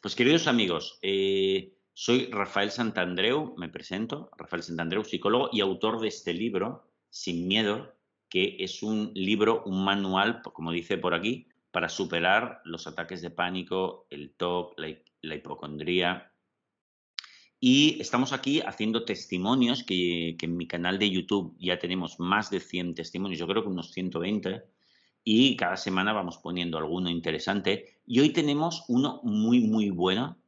Pues queridos amigos, eh, soy Rafael Santandreu, me presento, Rafael Santandreu, psicólogo y autor de este libro, Sin Miedo, que es un libro, un manual, como dice por aquí, para superar los ataques de pánico, el TOC, la, hipocondría. Y estamos aquí haciendo testimonios que, que, en mi canal de YouTube ya tenemos más de 100 testimonios, yo creo que unos 120, y cada semana vamos poniendo alguno interesante. Y hoy tenemos uno muy, muy bueno,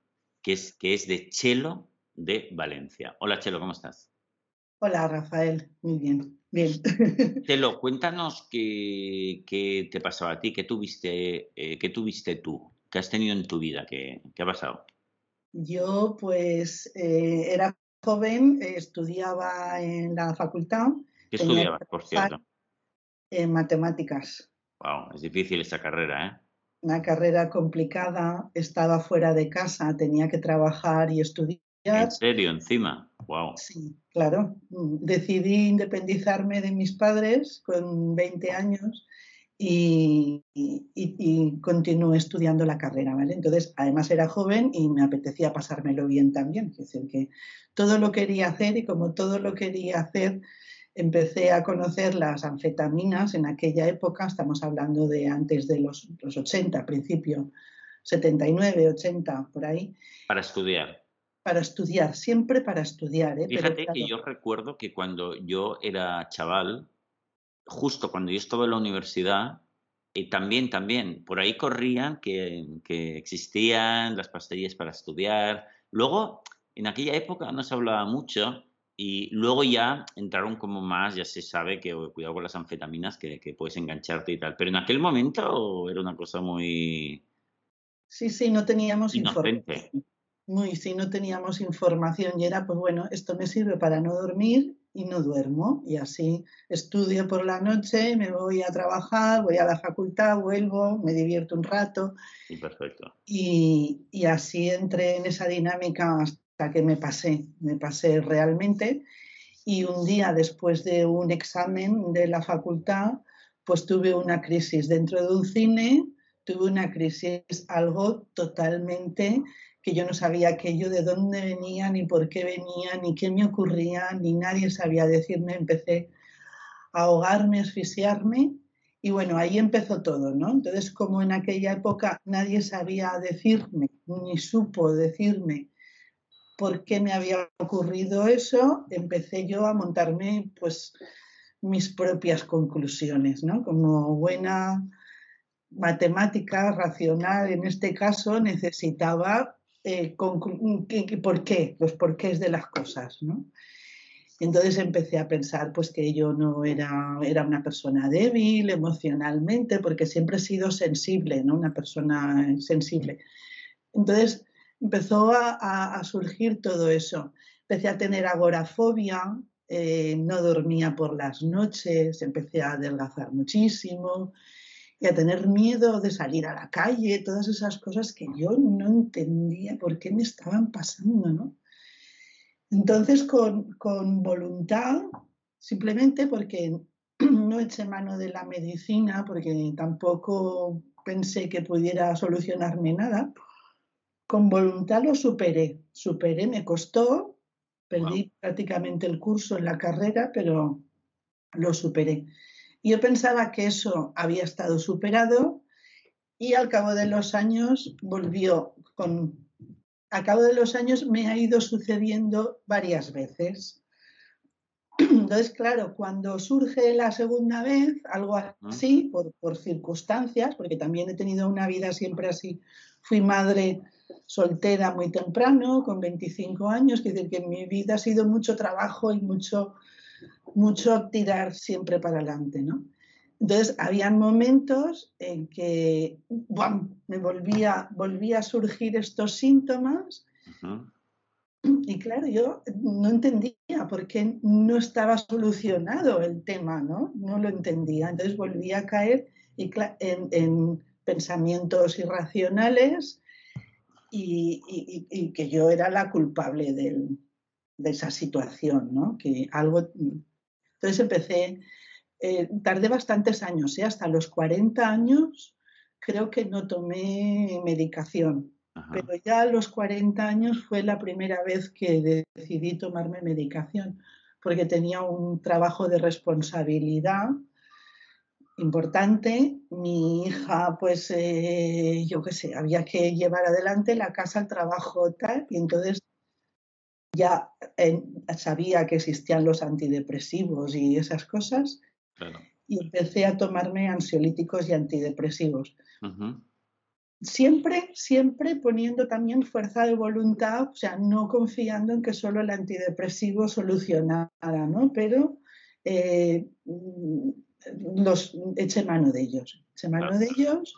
que es, que es de Chelo de Valencia. Hola Chelo, ¿cómo estás? Hola Rafael, muy bien. Bien. Chelo, cuéntanos qué, qué, te pasaba a ti, qué tuviste, eh, qué tuviste tú, qué has tenido en tu vida, qué, qué ha pasado. Yo pues eh, era joven, estudiaba en la facultad. ¿Qué estudiabas, por cierto? En matemáticas. Wow, es difícil esa carrera, ¿eh? Una carrera complicada, estaba fuera de casa, tenía que trabajar y estudiar. ¿En serio, encima? Wow. Sí, claro. Decidí independizarme de mis padres con 20 años y, y, continué estudiando la carrera, ¿vale? Entonces, además era joven y me apetecía pasármelo bien también. Es decir, que todo lo quería hacer y como todo lo quería hacer, empecé a conocer las anfetaminas en aquella época, estamos hablando de antes de los, los 80, principio 79, 80, por ahí. Para estudiar. Para estudiar, siempre para estudiar. ¿eh? Fíjate que yo recuerdo que cuando yo era chaval, justo cuando yo estaba en la universidad, y también, también, por ahí corrían que, que existían las pastillas para estudiar. Luego, en aquella época no se hablaba mucho, y luego ya entraron como más, ya se sabe que oh, cuidado con las anfetaminas, que, que, puedes engancharte y tal. Pero en aquel momento era una cosa muy... Sí, sí, no teníamos información. Muy, sí, no teníamos información y era, pues bueno, esto me sirve para no dormir y no duermo. Y así estudio por la noche, me voy a trabajar, voy a la facultad, vuelvo, me divierto un rato. Sí, perfecto. Y, y así entré en esa dinámica que me pasé, me pasé realmente. Y un día después de un examen de la facultad, pues tuve una crisis dentro de un cine, tuve una crisis algo totalmente que yo no sabía aquello de dónde venía, ni por qué venía, ni qué me ocurría, ni nadie sabía decirme. Empecé a ahogarme, a asfixiarme y bueno, ahí empezó todo, ¿no? Entonces, como en aquella época nadie sabía decirme, ni supo decirme por qué me había ocurrido eso, empecé yo a montarme pues mis propias conclusiones, ¿no? Como buena matemática racional en este caso necesitaba eh, por qué, los porqués de las cosas, ¿no? Entonces empecé a pensar pues que yo no era, era una persona débil emocionalmente, porque siempre he sido sensible, ¿no? Una persona sensible. Entonces empezó a, surgir todo eso. Empecé a tener agorafobia, eh, no dormía por las noches, empecé a adelgazar muchísimo y a tener miedo de salir a la calle, todas esas cosas que yo no entendía por qué me estaban pasando, ¿no? Entonces, con, con voluntad, simplemente porque no eché mano de la medicina, porque tampoco pensé que pudiera solucionarme nada, con voluntad lo superé, superé, me costó, perdí prácticamente el curso en la carrera, pero lo superé. Yo pensaba que eso había estado superado y al cabo de los años volvió con... A cabo de los años me ha ido sucediendo varias veces. Entonces, claro, cuando surge la segunda vez, algo así, por, por circunstancias, porque también he tenido una vida siempre así, fui madre soltera muy temprano, con 25 años, es decir, que en mi vida ha sido mucho trabajo y mucho, mucho tirar siempre para adelante, ¿no? Entonces, habían momentos en que me volvía, volvía a surgir estos síntomas y claro, yo no entendía por qué no estaba solucionado el tema, ¿no? No lo entendía. Entonces volvía a caer en, en pensamientos irracionales, y, que yo era la culpable de esa situación, ¿no? Que algo... Entonces empecé, eh, tardé bastantes años, ¿eh? hasta los 40 años creo que no tomé medicación. pero ya a los 40 años fue la primera vez que decidí tomarme medicación, porque tenía un trabajo de responsabilidad importante. Mi hija, pues, eh, yo qué sé, había que llevar adelante la casa, el trabajo, tal, y entonces ya eh, sabía que existían los antidepresivos y esas cosas. Y empecé a tomarme ansiolíticos y antidepresivos siempre, siempre poniendo también fuerza de voluntad, o sea, no confiando en que solo el antidepresivo solucionara, ¿no? Pero eh, los eché mano de ellos, eché mano de ellos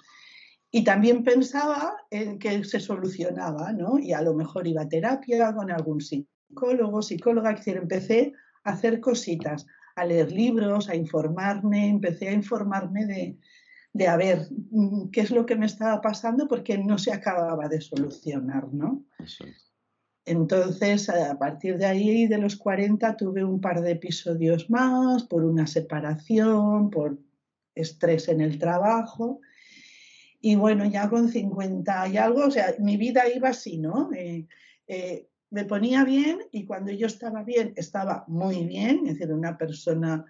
y también pensaba en que se solucionaba, ¿no? Y a lo mejor iba a terapia con algún psicólogo, psicóloga, decir, empecé a hacer cositas, a leer libros, a informarme, empecé a informarme de, de a ver mm, qué es lo que me estaba pasando porque no se acababa de solucionar, ¿no? Entonces, a partir de ahí, de los 40, tuve un par de episodios más por una separación, por estrés en el trabajo. Y bueno, ya con 50 y algo, o sea, mi vida iba así, ¿no? Eh, eh, me ponía bien y cuando yo estaba bien, estaba muy bien, es decir, una persona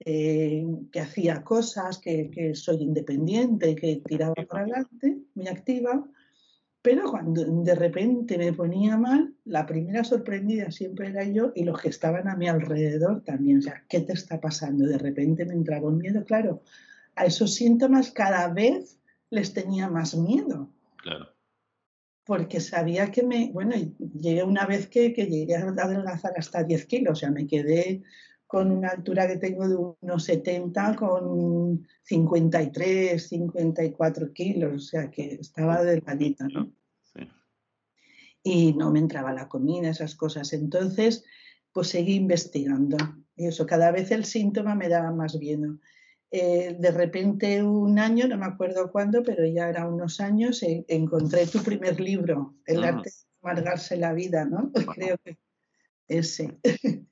eh, que hacía cosas, que, soy independiente, que tiraba para adelante, muy activa, pero cuando de repente me ponía mal, la primera sorprendida siempre era yo y los que estaban a mi alrededor también. O sea, ¿qué te está pasando? De repente me entraba un miedo. Claro, a esos síntomas cada vez les tenía más miedo. Claro. Porque sabía que me, bueno, llegué una vez que, que llegué a adelgazar hasta 10 kilos, o sea, me quedé con una altura que tengo de unos 70, con 53, 54 kilos, o sea que estaba delgadita, ¿no? Sí. Y no me entraba la comida, esas cosas. Entonces, pues seguí investigando. Y eso, cada vez el síntoma me daba más miedo. Eh, de repente un año, no me acuerdo cuándo, pero ya era unos años, encontré tu primer libro, El ah. arte de amargarse la vida, ¿no? Creo que ese.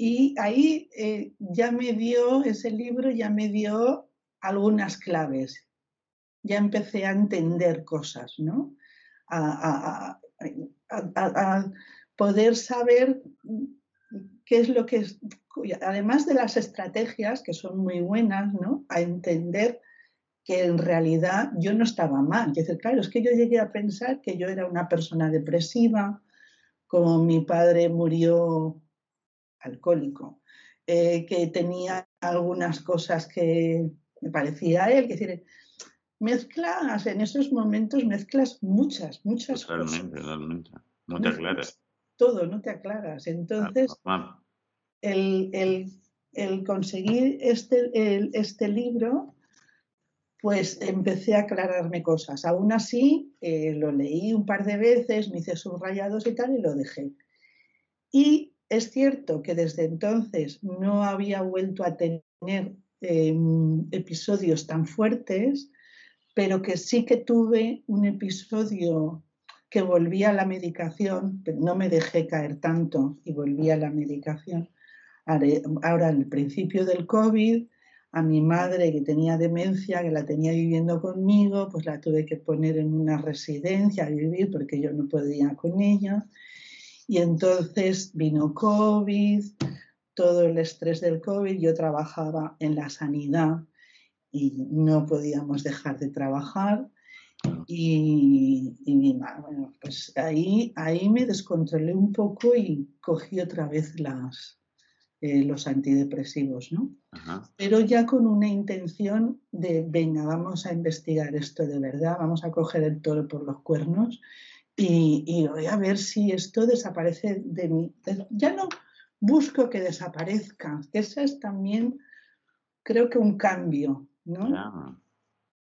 Y ahí eh, ya me dio, ese libro ya me dio algunas claves. Ya empecé a entender cosas, ¿no? A, poder saber qué es lo que es, además de las estrategias, que son muy buenas, ¿no? A entender que en realidad yo no estaba mal. Es decir, claro, es que yo llegué a pensar que yo era una persona depresiva, como mi padre murió alcohólico, eh, que tenía algunas cosas que me parecía a él, que decir, mezclas, en esos momentos mezclas muchas, muchas cosas. Totalmente, no te aclaras. Todo, no te aclaras. Entonces, el, conseguir este, este libro, pues empecé a aclararme cosas. Aún así, eh, lo leí un par de veces, me hice subrayados y tal, y lo dejé. Y es cierto que desde entonces no había vuelto a tener em, episodios tan fuertes, pero que sí que tuve un episodio que volví a la medicación, pero no me dejé caer tanto y volví a la medicación. Ahora, al principio del COVID, a mi madre que tenía demencia, que la tenía viviendo conmigo, pues la tuve que poner en una residencia a vivir porque yo no podía con ella. Y entonces vino COVID, todo el estrés del COVID, yo trabajaba en la sanidad y no podíamos dejar de trabajar. Y, bueno, pues ahí, ahí me descontrolé un poco y cogí otra vez las, eh, los antidepresivos, ¿no? Pero ya con una intención de, venga, vamos a investigar esto de verdad, vamos a coger el toro por los cuernos y, voy a ver si esto desaparece de mí. Ya no busco que desaparezca, ese es también, creo que un cambio, ¿no?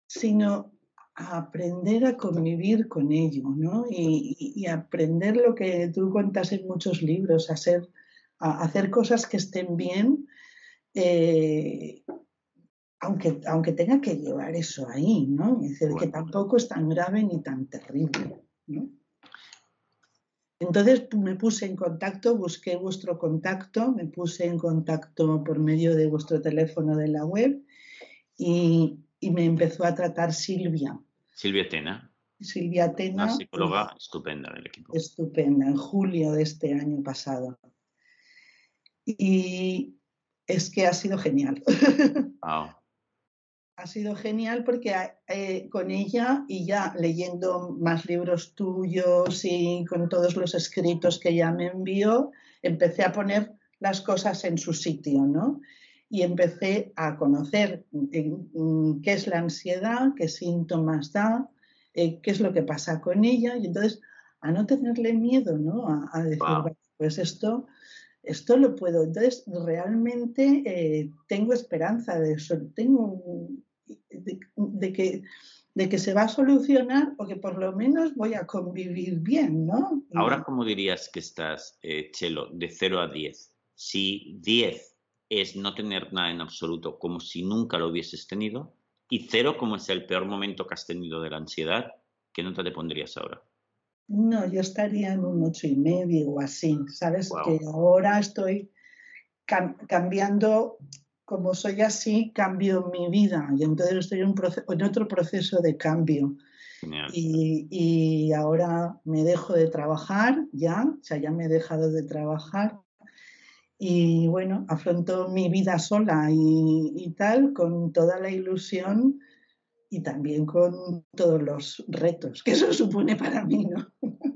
Sino aprender a convivir con ello, ¿no? Y, aprender lo que tú cuentas en muchos libros, a, a hacer cosas que estén bien, eh, aunque, aunque tenga que llevar eso ahí, ¿no? Es decir, que tampoco es tan grave ni tan terrible, ¿no? Entonces me puse en contacto, busqué vuestro contacto, me puse en contacto por medio de vuestro teléfono de la web y, me empezó a tratar Silvia. Silvia Tena. Silvia Tena. Una psicóloga estupenda del equipo. Estupenda, en julio de este año pasado. Y es que ha sido genial. Wow. Ha sido genial porque eh, con ella y ya leyendo más libros tuyos y con todos los escritos que ella me envió, empecé a poner las cosas en su sitio, ¿no? Y empecé a conocer eh, mm, qué es la ansiedad, qué síntomas da, eh, qué es lo que pasa con ella y entonces a no tenerle miedo, ¿no? A, decir, pues esto, esto lo puedo. Entonces realmente tengo esperanza de eso, tengo de, que, de que se va a solucionar o que por lo menos voy a convivir bien, ¿no? Ahora, ¿cómo dirías que estás, eh, Chelo, de 0 a 10? Si 10 es no tener nada en absoluto, como si nunca lo hubieses tenido, y 0 como es el peor momento que has tenido de la ansiedad, ¿qué nota te pondrías ahora? No, yo estaría en un ocho y medio o así. Sabes que ahora estoy cambiando como soy así, cambio mi vida y entonces estoy en, otro proceso de cambio. Y, ahora me dejo de trabajar ya, o sea, ya me he dejado de trabajar y bueno, afronto mi vida sola y, tal, con toda la ilusión y también con todos los retos que eso supone para mí, ¿no?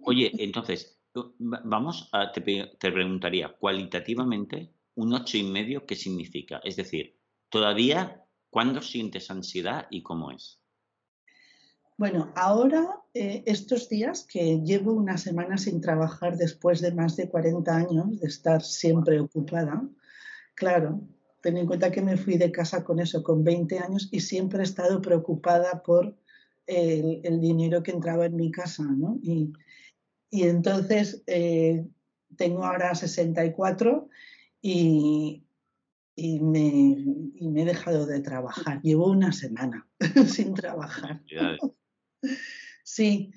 Oye, entonces, vamos a, te, te preguntaría, cualitativamente, un ocho y medio, ¿qué significa? Es decir, todavía, ¿cuándo sientes ansiedad y cómo es? Bueno, ahora, eh, estos días que llevo una semana sin trabajar después de más de 40 años de estar siempre ocupada, claro, ten en cuenta que me fui de casa con eso, con 20 años, y siempre he estado preocupada por el, dinero que entraba en mi casa, ¿no? Y, entonces eh, tengo ahora 64 y, me, he dejado de trabajar. Llevo una semana sin trabajar. Sí,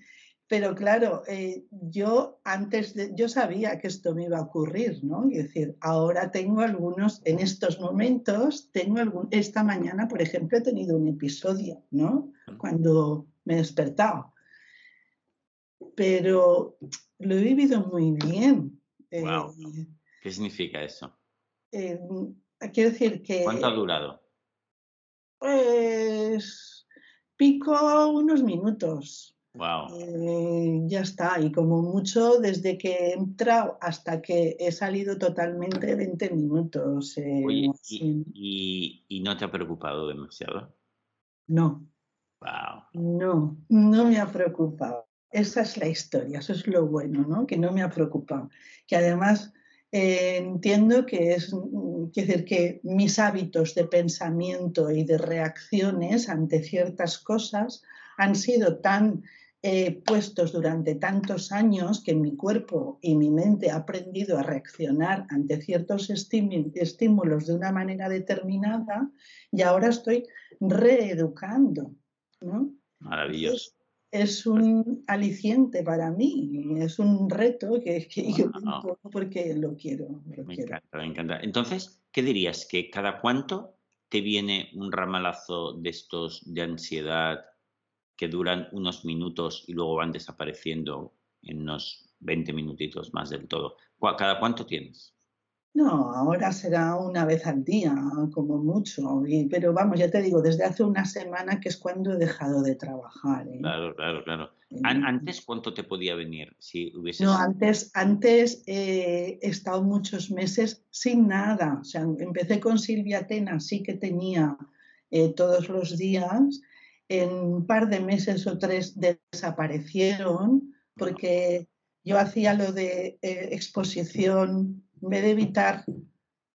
pero claro, eh, yo antes de, yo sabía que esto me iba a ocurrir, ¿no? Es decir, ahora tengo algunos, en estos momentos, tengo algún, esta mañana, por ejemplo, he tenido un episodio, ¿no? Cuando me he despertado. Pero lo he vivido muy bien. Wow. Eh, ¿Qué significa eso? Eh, quiero decir que... ¿Cuánto ha durado? Pues pico unos minutos. Wow. Eh, ya está, y como mucho desde que he entrado hasta que he salido totalmente 20 minutos. Eh, y, y, no te ha preocupado demasiado? No. Wow. No, no me ha preocupado. Esa es la historia, eso es lo bueno, ¿no? Que no me ha preocupado. Que además eh, entiendo que es, decir, que mis hábitos de pensamiento y de reacciones ante ciertas cosas han sido tan eh, puestos durante tantos años que mi cuerpo y mi mente ha aprendido a reaccionar ante ciertos estímulos de una manera determinada y ahora estoy reeducando. Maravilloso es un aliciente para mí, es un reto que, que yo porque lo quiero. me encanta, me encanta. Entonces, ¿qué dirías? ¿Que cada cuánto te viene un ramalazo de estos de ansiedad que duran unos minutos y luego van desapareciendo en unos 20 minutitos más del todo? ¿Cada cuánto tienes? No, ahora será una vez al día, como mucho. pero vamos, ya te digo, desde hace una semana que es cuando he dejado de trabajar. ¿eh? Claro, claro, claro. ¿Antes cuánto te podía venir? Si No, antes, antes eh, he estado muchos meses sin nada. O sea, empecé con Silvia Tena, sí que tenía eh, todos los días. En un par de meses o tres desaparecieron porque yo hacía lo de exposición en vez de evitar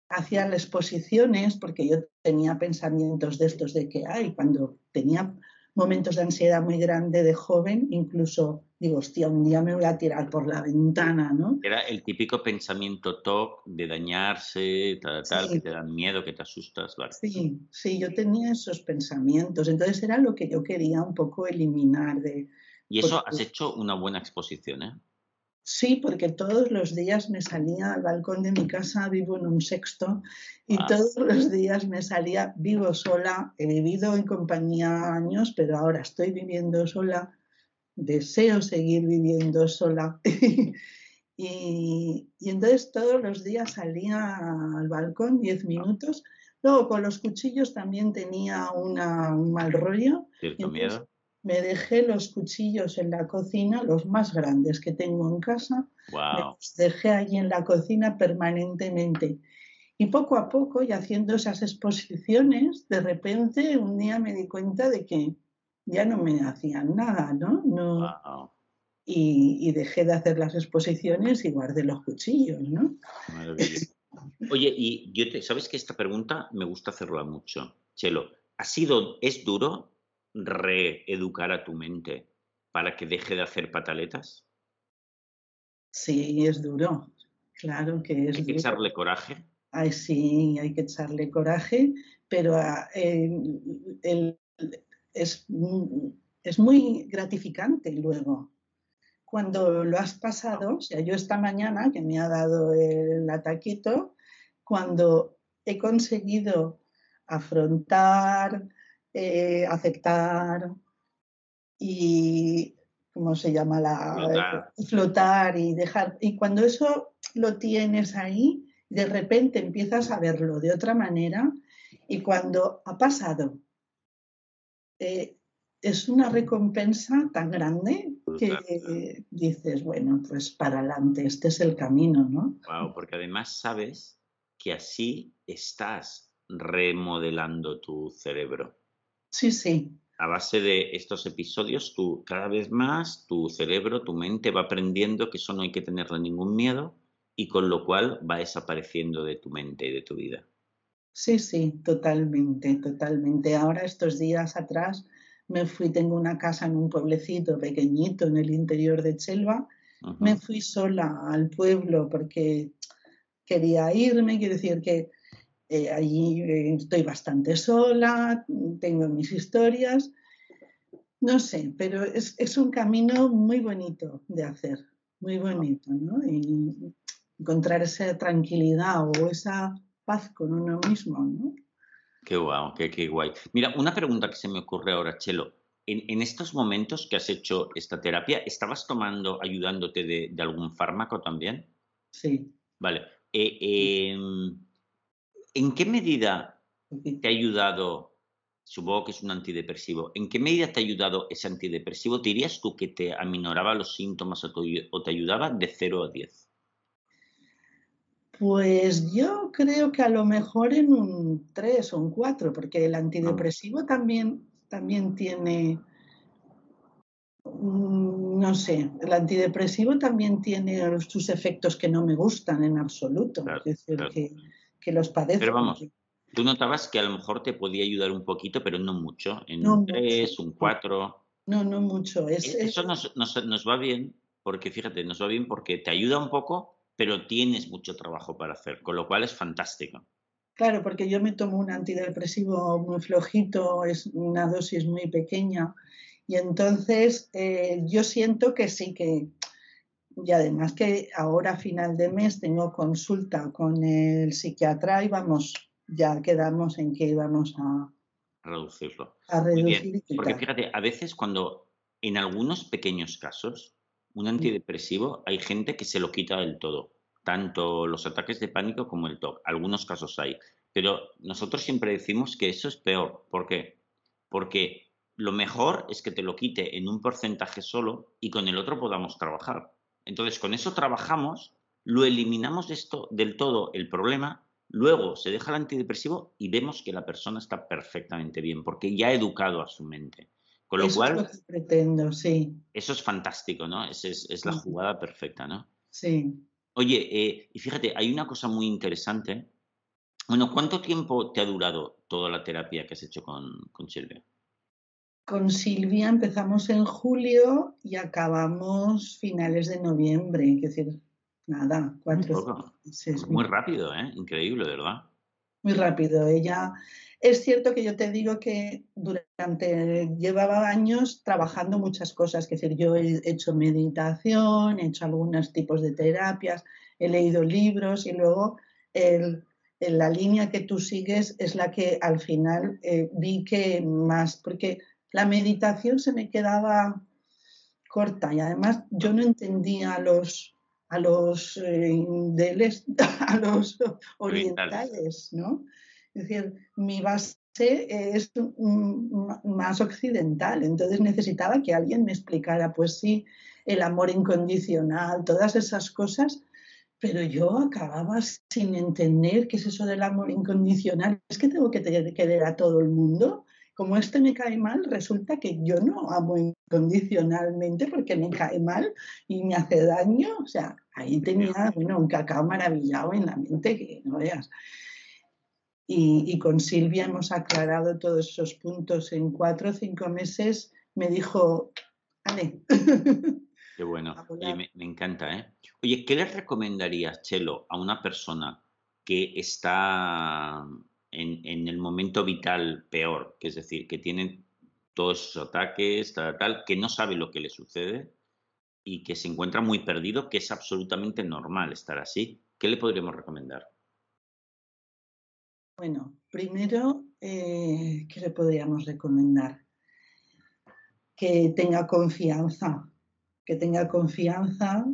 hacia las exposiciones, porque yo tenía pensamientos de estos de que, ay, cuando tenía momentos de ansiedad muy grande de joven, incluso digo, hostia, un día me voy a tirar por la ventana, ¿no? Era el típico pensamiento top de dañarse, tal, tal, que te dan miedo, que te asustas, ¿vale? Sí, sí, yo tenía esos pensamientos, entonces era lo que yo quería un poco eliminar de... Y eso has hecho una buena exposición, ¿eh? Sí, porque todos los días me salía al balcón de mi casa, vivo en un sexto, y todos los días me salía, vivo sola, he vivido en compañía años, pero ahora estoy viviendo sola deseo seguir viviendo sola. y, entonces todos los días salía al balcón 10 minutos. Luego con los cuchillos también tenía una, un mal rollo. miedo. Me dejé los cuchillos en la cocina, los más grandes que tengo en casa. los dejé allí en la cocina permanentemente. Y poco a poco, y haciendo esas exposiciones, de repente un día me di cuenta de que ya no me hacían nada, ¿no? no y, dejé de hacer las exposiciones y guardé los cuchillos, ¿no? Oye, y yo te, sabes que esta pregunta me gusta hacerla mucho, Chelo. ¿Ha sido, es duro reeducar a tu mente para que deje de hacer pataletas? Sí, es duro. Claro que es ¿Hay que echarle coraje? Ay, sí, hay que echarle coraje, pero ah, es, es muy gratificante luego cuando lo has pasado, o sea, yo esta mañana que me ha dado el ataquito, cuando he conseguido afrontar, eh, aceptar y, ¿cómo se llama? La, flotar. y dejar. Y cuando eso lo tienes ahí, de repente empiezas a verlo de otra manera y cuando ha pasado, eh, es una recompensa tan grande que dices, bueno, pues para adelante, este es el camino, ¿no? Wow, porque además sabes que así estás remodelando tu cerebro. Sí, sí. A base de estos episodios, tú cada vez más, tu cerebro, tu mente va aprendiendo que eso no hay que tenerle ningún miedo y con lo cual va desapareciendo de tu mente y de tu vida. Sí, sí, totalmente, totalmente. Ahora, estos días atrás, me fui, tengo una casa en un pueblecito pequeñito en el interior de Chelva, me fui sola al pueblo porque quería irme, quiero decir que eh, allí eh, estoy bastante sola, tengo mis historias, no sé, pero es, es, un camino muy bonito de hacer, muy bonito, ¿no? Y encontrar esa tranquilidad o esa paz con uno mismo, ¿no? Qué guau, qué, qué guay. Mira, una pregunta que se me ocurre ahora, Chelo. En, estos momentos que has hecho esta terapia, ¿estabas tomando, ayudándote de, algún fármaco también? Sí. Vale. Eh, em, ¿En qué medida te ha ayudado, supongo que es un antidepresivo, ¿en qué medida te ha ayudado ese antidepresivo? ¿Dirías tú que te aminoraba los síntomas o te ayudaba de 0 a 10? Pues yo creo que a lo mejor en un 3 o un 4, porque el antidepresivo también, también tiene, no sé, el antidepresivo también tiene sus efectos que no me gustan en absoluto, es decir, que, los padezco. Pero vamos, tú notabas que a lo mejor te podía ayudar un poquito, pero no mucho, en un 3, un 4. No, no mucho. E, eso nos, nos va bien, porque fíjate, nos va bien porque te ayuda un poco pero tienes mucho trabajo para hacer, con lo cual es fantástico. Claro, porque yo me tomo un antidepresivo muy flojito, es una dosis muy pequeña, y entonces eh, yo siento que sí que, y además que ahora a final de mes tengo consulta con el psiquiatra y vamos, ya quedamos en que íbamos a reducirlo. A reducir porque fíjate, a veces cuando en algunos pequeños casos un antidepresivo hay gente que se lo quita del todo, tanto los ataques de pánico como el TOC. Algunos casos hay. Pero nosotros siempre decimos que eso es peor. ¿Por qué? Porque lo mejor es que te lo quite en un porcentaje solo y con el otro podamos trabajar. Entonces, con eso trabajamos, lo eliminamos esto del todo el problema, luego se deja el antidepresivo y vemos que la persona está perfectamente bien, porque ya ha educado a su mente. Con lo cual. Es lo que pretendo, sí. Eso es fantástico, ¿no? Es, es, la jugada perfecta, ¿no? Sí. Oye, eh, y fíjate, hay una cosa muy interesante. Bueno, ¿cuánto tiempo te ha durado toda la terapia que has hecho con, con Silvia? Con Silvia empezamos en julio y acabamos finales de noviembre, es decir, nada, cuatro meses. Muy rápido, ¿eh? Increíble, ¿verdad? Muy rápido. Ella es cierto que yo te digo que durante, llevaba años trabajando muchas cosas, es decir, yo he hecho meditación, he hecho algunos tipos de terapias, he leído libros y luego la línea que tú sigues es la que al final eh, vi que más, porque la meditación se me quedaba corta y además yo no entendía a los a los, eh, a los orientales, ¿no? Es decir, mi base es más occidental, entonces necesitaba que alguien me explicara, pues sí, el amor incondicional, todas esas cosas, pero yo acababa sin entender qué es eso del amor incondicional. Es que tengo que querer a todo el mundo como este me cae mal, resulta que yo no amo incondicionalmente porque me cae mal y me hace daño. O sea, ahí tenía bueno, un cacao maravillado en la mente que no veas. Y, con Silvia hemos aclarado todos esos puntos en cuatro o cinco meses. Me dijo, Ale. Qué bueno, me, me, encanta. ¿eh? Oye, ¿qué le recomendarías, Chelo, a una persona que está en, el momento vital peor, que es decir, que tiene todos esos ataques, tal, que no sabe lo que le sucede y que se encuentra muy perdido, que es absolutamente normal estar así. ¿Qué le podríamos recomendar? Bueno, primero, eh, ¿qué le podríamos recomendar? Que tenga confianza, que tenga confianza,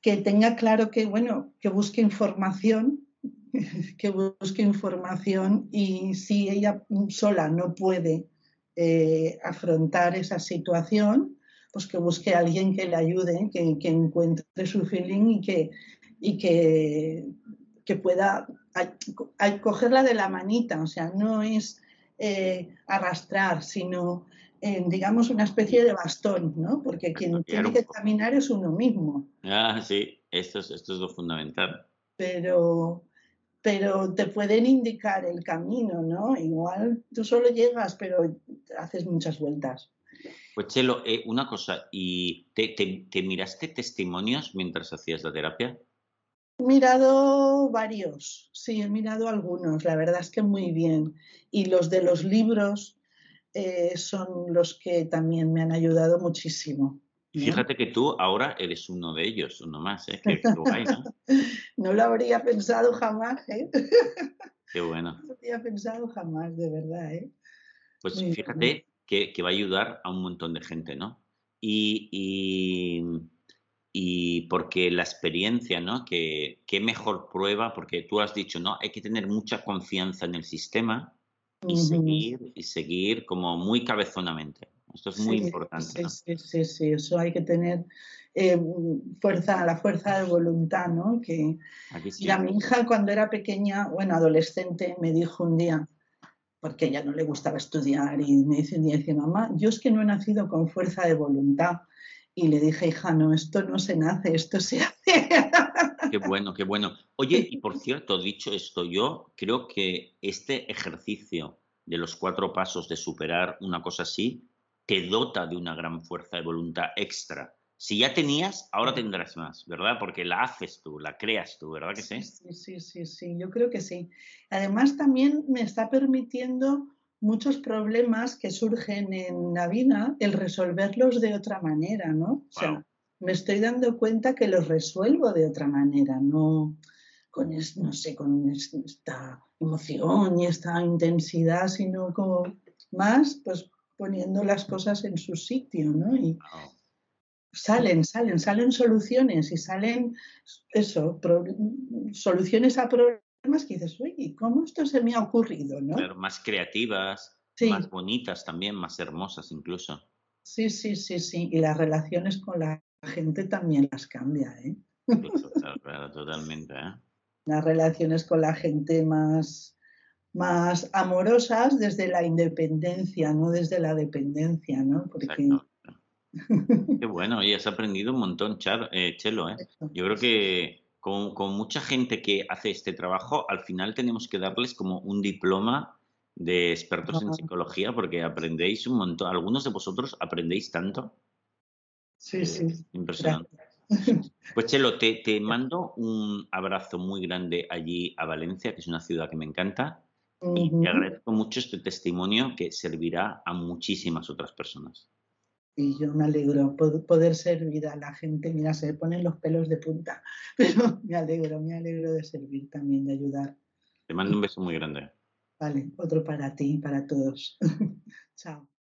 que tenga claro que, bueno, que busque información que busque información y si ella sola no puede eh, afrontar esa situación, pues que busque a alguien que le ayude, que, que encuentre su feeling y que, y que, que pueda cogerla de la manita, o sea, no es eh, arrastrar, sino, eh, digamos, una especie de bastón, ¿no? Porque quien tiene que caminar es uno mismo. Ah, sí, esto es, esto es lo fundamental. Pero, pero te pueden indicar el camino, ¿no? Igual tú solo llegas, pero haces muchas vueltas. Pues Chelo, eh, una cosa, ¿y te, miraste testimonios mientras hacías la terapia? He mirado varios, sí, he mirado algunos, la verdad es que muy bien. Y los de los libros eh, son los que también me han ayudado muchísimo. Fíjate que tú ahora eres uno de ellos, uno más, ¿eh? ¿no? lo habría pensado jamás, ¿eh? Qué bueno. No lo habría pensado jamás, de verdad, ¿eh? Pues fíjate que, va a ayudar a un montón de gente, ¿no? Y, y, porque la experiencia, ¿no? Que qué mejor prueba, porque tú has dicho, ¿no? Hay que tener mucha confianza en el sistema y seguir, y seguir como muy cabezonamente. Esto es muy importante. Sí, sí, sí, eso hay que tener eh, fuerza, la fuerza de voluntad, ¿no? Que a mi hija cuando era pequeña, bueno, adolescente, me dijo un día, porque ella no le gustaba estudiar, y me dice un día, dice, mamá, yo es que no he nacido con fuerza de voluntad. Y le dije, hija, no, esto no se nace, esto se hace. Qué bueno, qué bueno. Oye, y por cierto, dicho esto, yo creo que este ejercicio de los cuatro pasos de superar una cosa así te dota de una gran fuerza de voluntad extra. Si ya tenías, ahora tendrás más, ¿verdad? Porque la haces tú, la creas tú, ¿verdad que sí? Sí, sí, sí, sí, yo creo que sí. Además, también me está permitiendo muchos problemas que surgen en la vida, el resolverlos de otra manera, ¿no? O sea, me estoy dando cuenta que los resuelvo de otra manera, no con, no sé, con esta emoción y esta intensidad, sino como más, pues poniendo las cosas en su sitio, ¿no? Y salen, salen, salen soluciones y salen, eso, soluciones a problemas que dices, uy, ¿cómo esto se me ha ocurrido, no? Pero más creativas, más bonitas también, más hermosas incluso. Sí, sí, sí, sí. Y las relaciones con la gente también las cambia, ¿eh? totalmente, ¿eh? Las relaciones con la gente más más amorosas desde la independencia, no desde la dependencia, ¿no? Porque... Qué bueno, y has aprendido un montón, eh, Chelo. ¿eh? Yo creo que con, mucha gente que hace este trabajo, al final tenemos que darles como un diploma de expertos en psicología porque aprendéis un montón. Algunos de vosotros aprendéis tanto. Sí, sí. Impresionante. Pues Chelo, te, te mando un abrazo muy grande allí a Valencia, que es una ciudad que me encanta. Y te agradezco mucho este testimonio que servirá a muchísimas otras personas. Y yo me alegro poder servir a la gente. Mira, se me ponen los pelos de punta, pero me alegro, me alegro de servir también, de ayudar. Te mando un beso muy grande. Vale, otro para ti y para todos. Chao.